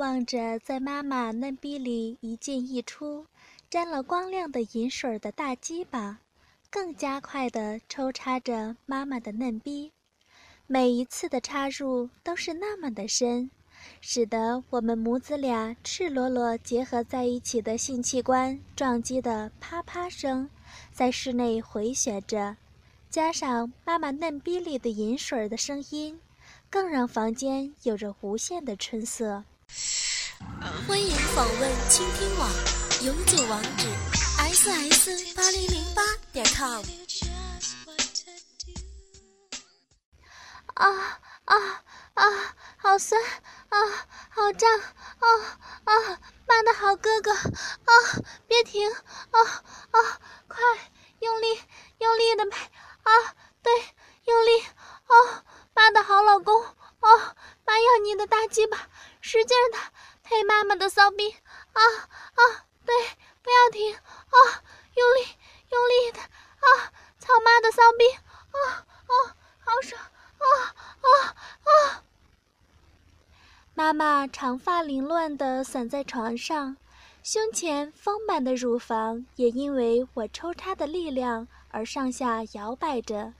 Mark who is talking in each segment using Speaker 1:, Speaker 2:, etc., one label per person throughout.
Speaker 1: 望着在妈妈嫩逼里一进一出、沾了光亮的银水的大鸡巴，更加快地抽插着妈妈的嫩逼。每一次的插入都是那么的深，使得我们母子俩赤裸裸结合在一起的性器官撞击的啪啪声，在室内回旋着，加上妈妈嫩逼里的银水的声音。更让房间有着无限的春色。
Speaker 2: 欢迎访问倾听网，永久网址：ss 八零零八点 com。
Speaker 1: 啊啊啊！好酸啊！好胀啊啊！妈的好哥哥啊！别停啊啊！快用力用力的拍啊！对，用力啊！妈的好老公哦，妈要你的大鸡巴，使劲的黑妈妈的骚逼啊啊！对，不要停啊，用力用力的啊，操妈的骚逼啊啊，好爽啊啊啊！妈妈长发凌乱的散在床上，胸前丰满的乳房也因为我抽插的力量而上下摇摆着。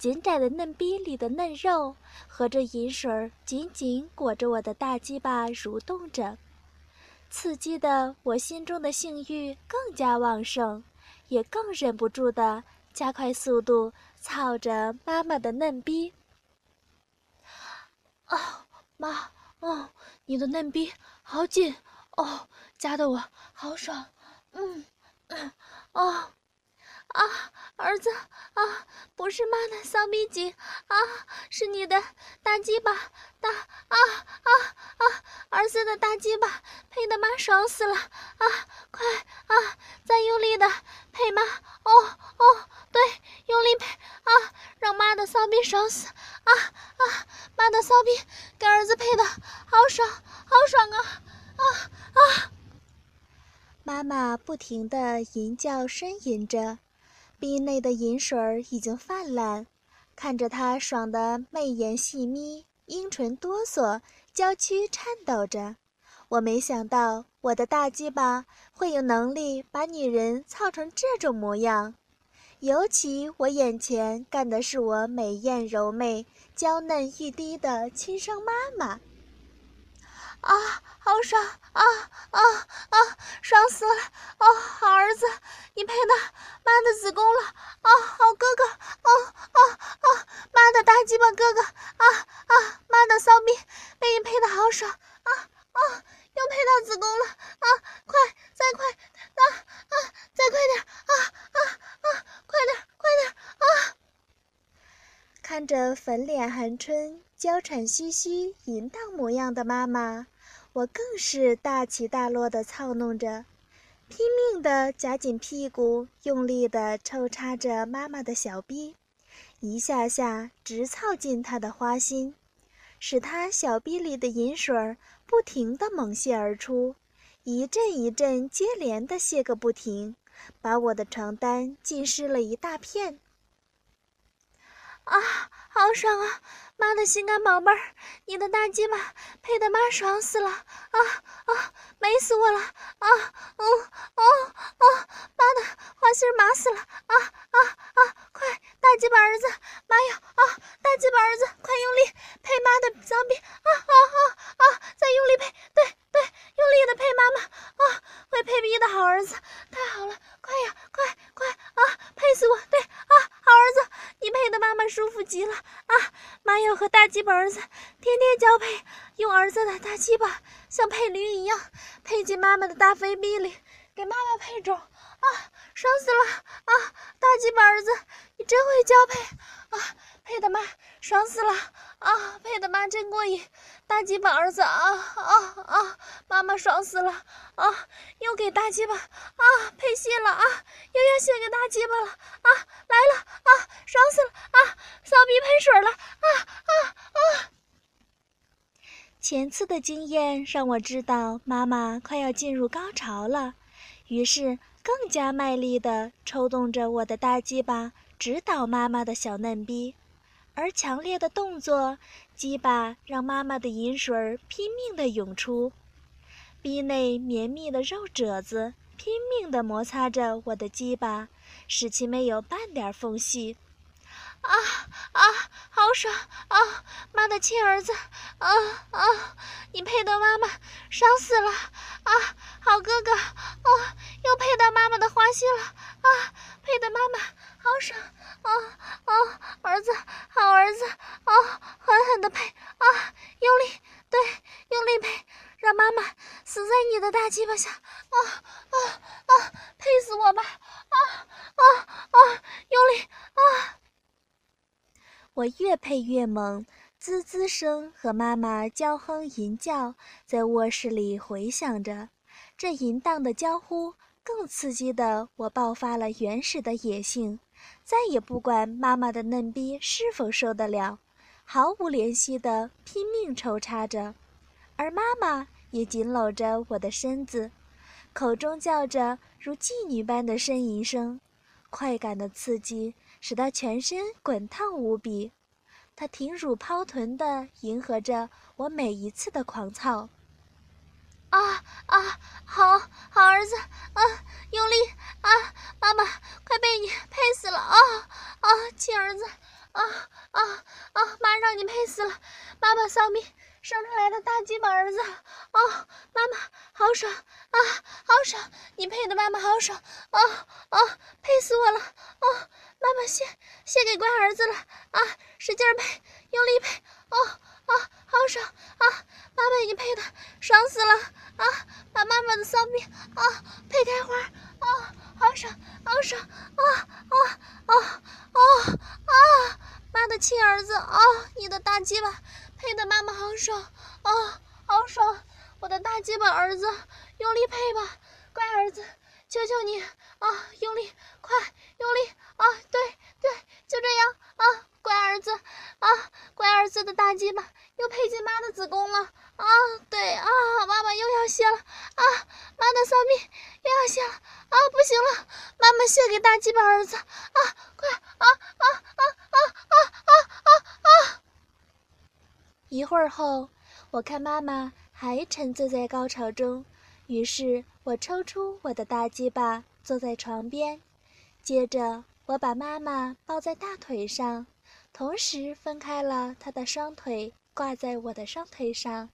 Speaker 1: 紧窄的嫩逼里的嫩肉和着银水紧紧裹着我的大鸡巴蠕动着，刺激的我心中的性欲更加旺盛，也更忍不住的加快速度操着妈妈的嫩逼。啊，妈，哦，你的嫩逼好紧，哦，夹得我好爽，嗯，嗯，哦。啊，儿子啊，不是妈的骚逼紧啊，是你的大鸡巴大啊啊啊！儿子的大鸡巴配的妈爽死了啊！快啊，再用力的配妈哦哦，对，用力配啊，让妈的骚逼爽死啊啊！妈的骚逼给儿子配的好爽好爽啊啊啊！妈妈不停的吟叫呻吟着。鼻内的银水儿已经泛滥，看着他爽得媚眼细眯，阴唇哆嗦，娇躯颤抖着。我没想到我的大鸡巴会有能力把女人操成这种模样，尤其我眼前干的是我美艳柔媚、娇嫩欲滴的亲生妈妈。啊，好爽啊啊啊！爽死了！哦，好儿子，你配的妈的子宫了！哦，好哥哥！哦，妈的大鸡巴哥哥！啊啊，妈的骚逼，被你配的好爽！啊啊，又配到子宫了！啊，快，再快！啊啊，再快点！啊啊啊，快点，快点！啊！看着粉脸含春、娇喘吁吁、淫荡模样的妈妈。我更是大起大落地操弄着，拼命地夹紧屁股，用力地抽插着妈妈的小逼，一下下直操进她的花心，使她小逼里的银水不停地猛泻而出，一阵一阵接连的泻个不停，把我的床单浸湿了一大片。啊，好爽啊！妈的心肝宝贝儿，你的大鸡巴配的妈爽死了！啊啊，美死我了！啊，嗯，哦哦，妈的花心麻死了！啊，快，大鸡巴儿子，妈呀！啊，大鸡巴儿子，快用力配妈的脏逼！啊啊啊啊，再用力配，对对，用力的配妈妈！啊，会配逼的好儿子，太好了！快呀，快快啊，配死我！对啊，好儿子。你配的妈妈舒服极了啊！妈要和大鸡巴儿子天天交配，用儿子的大鸡巴像配驴一样配进妈妈的大肥逼里，给妈妈配种啊！爽死了啊！大鸡巴儿子，你真会交配啊！配的妈爽死了啊！配的妈真过瘾，大鸡巴儿子啊啊啊！妈妈爽死了啊！又给大鸡巴啊配戏了啊！又要献给大鸡巴了啊！来了啊！爽死了啊！骚逼喷水了啊啊啊！前次的经验让我知道妈妈快要进入高潮了，于是更加卖力地抽动着我的大鸡巴，直捣妈妈的小嫩逼。而强烈的动作，鸡巴让妈妈的饮水儿拼命地涌出，逼内绵密的肉褶子拼命地摩擦着我的鸡巴，使其没有半点缝隙。啊啊，好爽啊！妈的亲儿子，啊啊，你配得妈妈，爽死了！啊，好哥哥，啊，又配到妈妈的花心了！啊，配的妈妈好爽！啊啊，儿子，好儿子！啊，狠狠的配！啊，用力，对，用力配，让妈妈死在你的大鸡巴下！啊啊啊，配死我吧！啊啊啊，用力！啊！我越配越猛，滋滋声和妈妈娇哼吟叫在卧室里回响着。这淫荡的娇呼更刺激的我爆发了原始的野性，再也不管妈妈的嫩逼是否受得了，毫无怜惜的拼命抽插着，而妈妈也紧搂着我的身子，口中叫着如妓女般的呻吟声，快感的刺激。使他全身滚烫无比，他挺乳抛臀地迎合着我每一次的狂操。啊啊，好好儿子，啊，用力啊，妈妈快被你配死了啊啊，亲儿子，啊啊啊，妈让你配死了，妈妈丧命。生出来的大鸡巴儿子，啊，妈妈好爽啊，好爽！你配的妈妈好爽，啊啊，配死我了，妈妈谢谢给乖儿子了。啊，使劲配，用力配，哦哦，好爽。啊，妈妈你配的爽死了。啊，把妈妈的骚逼啊配开花，啊，好爽，好爽，啊啊啊啊啊！妈的亲儿子。啊，你的大鸡巴！配的妈妈好爽。啊，好爽！我的大鸡巴儿子，用力配吧，乖儿子，求求你。啊，用力，我看妈妈还沉醉在高潮中，于是我抽出我的大鸡巴，坐在床边，接着我把妈妈抱在大腿上，同时分开了她的双腿，挂在我的双腿上。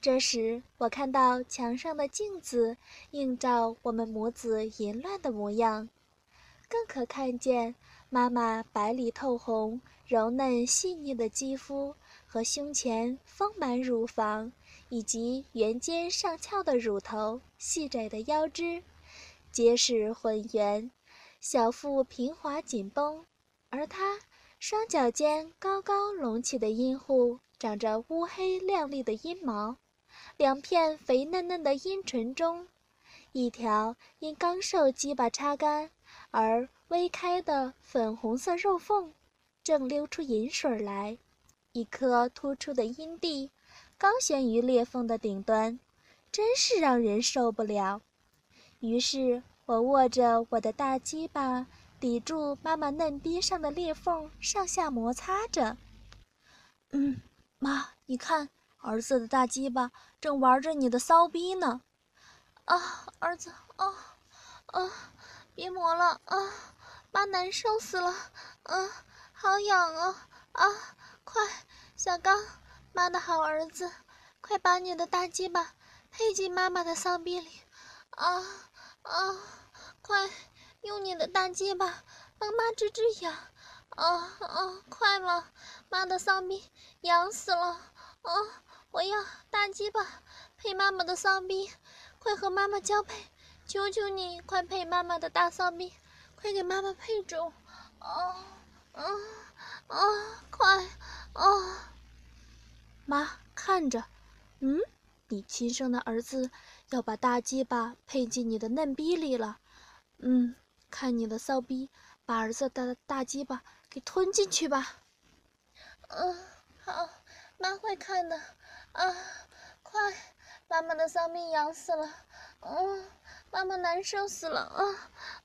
Speaker 1: 这时，我看到墙上的镜子映照我们母子淫乱的模样，更可看见妈妈白里透红、柔嫩细腻的肌肤。和胸前丰满乳房，以及圆肩上翘的乳头、细窄的腰肢，结实浑圆，小腹平滑紧绷，而她双脚间高高隆起的阴户长着乌黑亮丽的阴毛，两片肥嫩嫩的阴唇中，一条因刚受鸡巴擦干而微开的粉红色肉缝，正流出银水来。一颗突出的阴蒂，刚悬于裂缝的顶端，真是让人受不了。于是我握着我的大鸡巴，抵住妈妈嫩逼上的裂缝，上下摩擦着。嗯，妈，你看，儿子的大鸡巴正玩着你的骚逼呢。啊，儿子，啊，啊，别磨了啊，妈难受死了，啊，好痒啊，啊。快，小刚，妈的好儿子，快把你的大鸡巴配进妈妈的骚逼里，啊啊！快用你的大鸡巴帮妈治治痒，啊啊！快了，妈的骚逼痒死了，啊！我要大鸡巴配妈妈的骚逼，快和妈妈交配，求求你，快配妈妈的大骚逼，快给妈妈配种，啊啊啊！快！哦，妈看着，嗯，你亲生的儿子要把大鸡巴配进你的嫩逼里了，嗯，看你的骚逼，把儿子的大鸡巴给吞进去吧。嗯，好，妈会看的。啊，快，妈妈的骚逼痒死了，嗯，妈妈难受死了啊！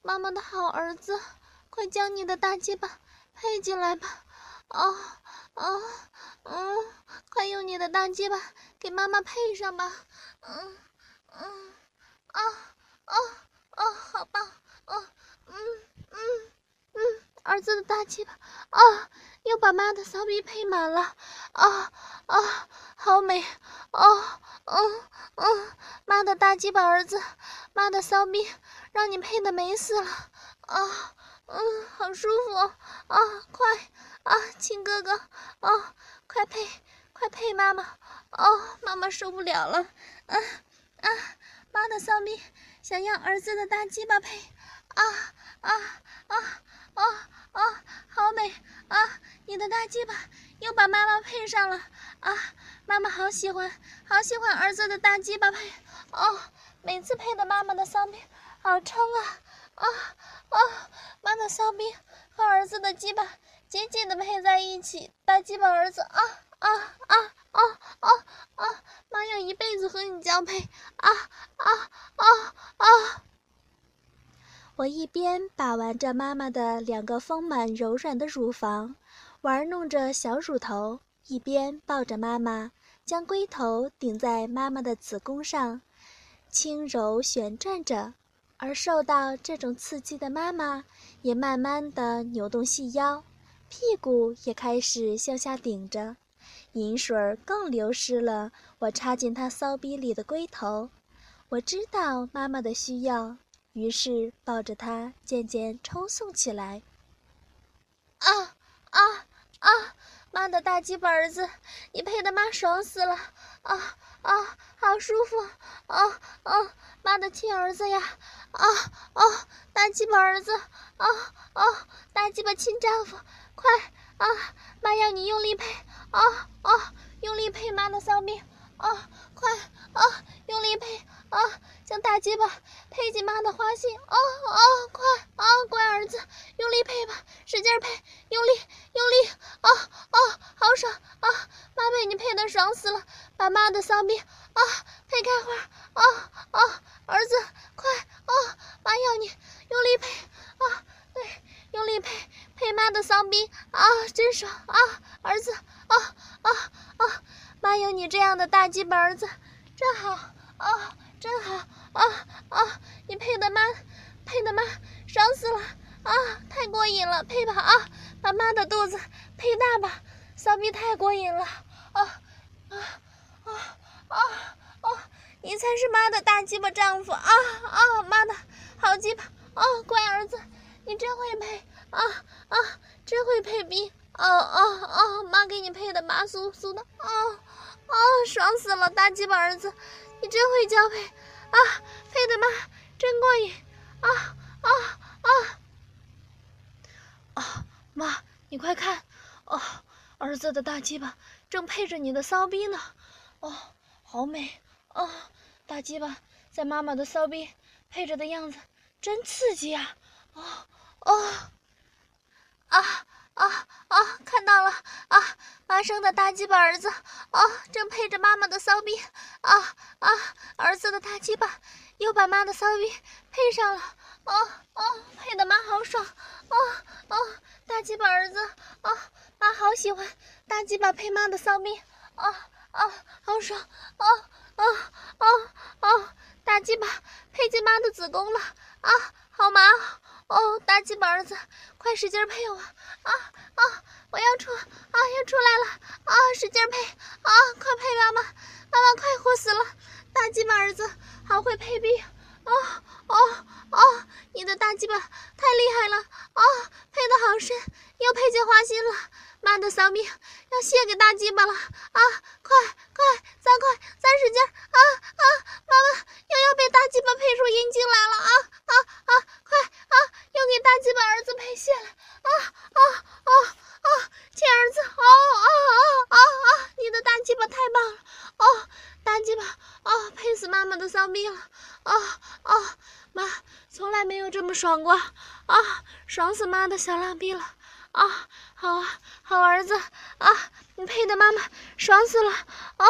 Speaker 1: 妈妈的好儿子，快将你的大鸡巴配进来吧。啊。啊，嗯，快用你的大鸡巴给妈妈配上吧，嗯，嗯，啊，啊，啊，好棒，嗯，嗯，嗯，嗯，儿子的大鸡巴，啊，又把妈的骚逼配满了，啊，啊，好美，啊，嗯，嗯，妈的大鸡巴儿子，妈的骚逼，让你配的美死了，啊，嗯，好舒服，啊，快，啊，亲哥哥，啊，快配，快配妈妈，哦，妈妈受不了了，啊。啊，妈的骚逼，想要儿子的大鸡巴配，啊啊啊啊啊，好美啊！你的大鸡巴又把妈妈配上了啊！妈妈好喜欢，好喜欢儿子的大鸡巴配哦！每次配的妈妈的骚逼好撑啊啊啊！妈的骚逼和儿子的鸡巴紧紧的配在一起，大鸡巴儿子啊啊啊啊啊啊！妈要一辈子和你交配啊啊啊啊！
Speaker 2: 我一边把玩着妈妈的两个丰满柔软的乳房，玩弄着小乳头，一边抱着妈妈，将龟头顶在妈妈的子宫上，轻柔旋转着。而受到这种刺激的妈妈，也慢慢的扭动细腰，屁股也开始向下顶着。饮水更流失了，我插进她骚逼里的龟头。我知道妈妈的需要，于是抱着她渐渐抽送起来。
Speaker 1: 啊啊啊！妈的大鸡巴儿子，你配的妈爽死了！啊啊，好舒服！啊啊，妈的亲儿子呀！啊啊，大鸡巴儿子！啊啊，大鸡巴亲丈夫！快啊，妈要你用力配！啊啊！用力配妈的骚逼！啊，快啊！用力配啊！将大鸡巴配进妈的花心！啊啊！快啊！乖儿子，用力配吧，使劲配，用力用力！啊啊！好爽啊！妈被你配的爽死了！把妈的骚逼啊配开花！啊啊！儿子，快啊！妈要你用力配啊！对，用力配配妈的骚逼啊！真爽啊！儿子。啊啊啊！妈有你这样的大鸡巴儿子，真好啊，真好啊啊！你配的妈，配的妈，爽死了啊！太过瘾了，配吧啊！把妈的肚子配大吧，骚逼太过瘾了啊啊啊啊啊！你才是妈的大鸡巴丈夫啊啊！妈的好鸡巴啊，乖儿子，你真会配啊啊，真会配逼！哦哦哦！妈给你配的麻酥酥的，啊啊，爽死了！大鸡巴儿子，你真会交配啊！配的妈真过瘾啊啊啊！啊妈，你快看，哦，儿子的大鸡巴正配着你的骚逼呢，哦，好美啊！大鸡巴在妈妈的骚逼配着的样子真刺激啊！哦哦啊！啊啊！看到了啊！妈生的大鸡巴儿子啊，正配着妈妈的骚逼啊啊！儿子的大鸡巴又把妈的骚逼配上了啊啊！配的妈好爽啊啊！大鸡巴儿子啊，妈好喜欢大鸡巴配妈的骚逼啊啊！好爽啊啊啊啊！大鸡巴配进妈的子宫了啊，好麻！哦，大鸡巴儿子，快使劲配我！啊啊，我要出啊，要出来了！啊，使劲配！啊，快配妈妈！妈妈快活死了！大鸡巴儿子好会配逼！哦哦哦，你的大鸡巴太厉害了！啊，配的好深，又配进花心了！妈的骚逼，要献给大鸡巴了！啊，快快，再快，再使劲！啊啊，妈妈又要被大鸡巴配出阴茎来了！啊啊啊，要给大鸡巴儿子配泄了！啊啊啊啊！亲儿子！啊啊啊啊啊！你的大鸡巴太棒了！哦，大鸡巴！啊，配死妈妈的骚逼了！啊啊！妈从来没有这么爽过！啊，爽死妈的小浪逼了！啊，好啊，好儿子！啊，你配的妈妈爽死了！哦，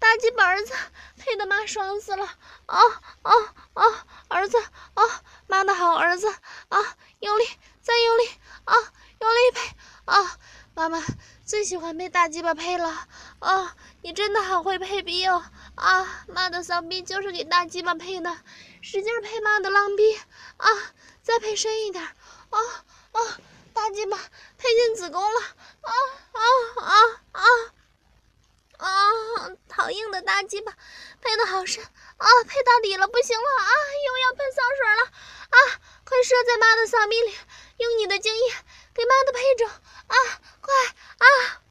Speaker 1: 大鸡巴儿子配的妈爽死了！哦哦哦，儿子！哦，妈的好儿子！啊，用力，再用力！啊，用力配！啊，妈妈最喜欢被大鸡巴配了。啊，你真的好会配逼哦！啊，妈的骚逼就是给大鸡巴配的，使劲配妈的浪逼！啊，再配深一点！啊啊，大鸡巴配进子宫了！啊啊啊啊！啊，好硬的大鸡巴，配的好深啊，配到底了，不行了啊，又要喷骚水了啊！快射在妈的骚逼里，用你的精液给妈的配种啊！快啊！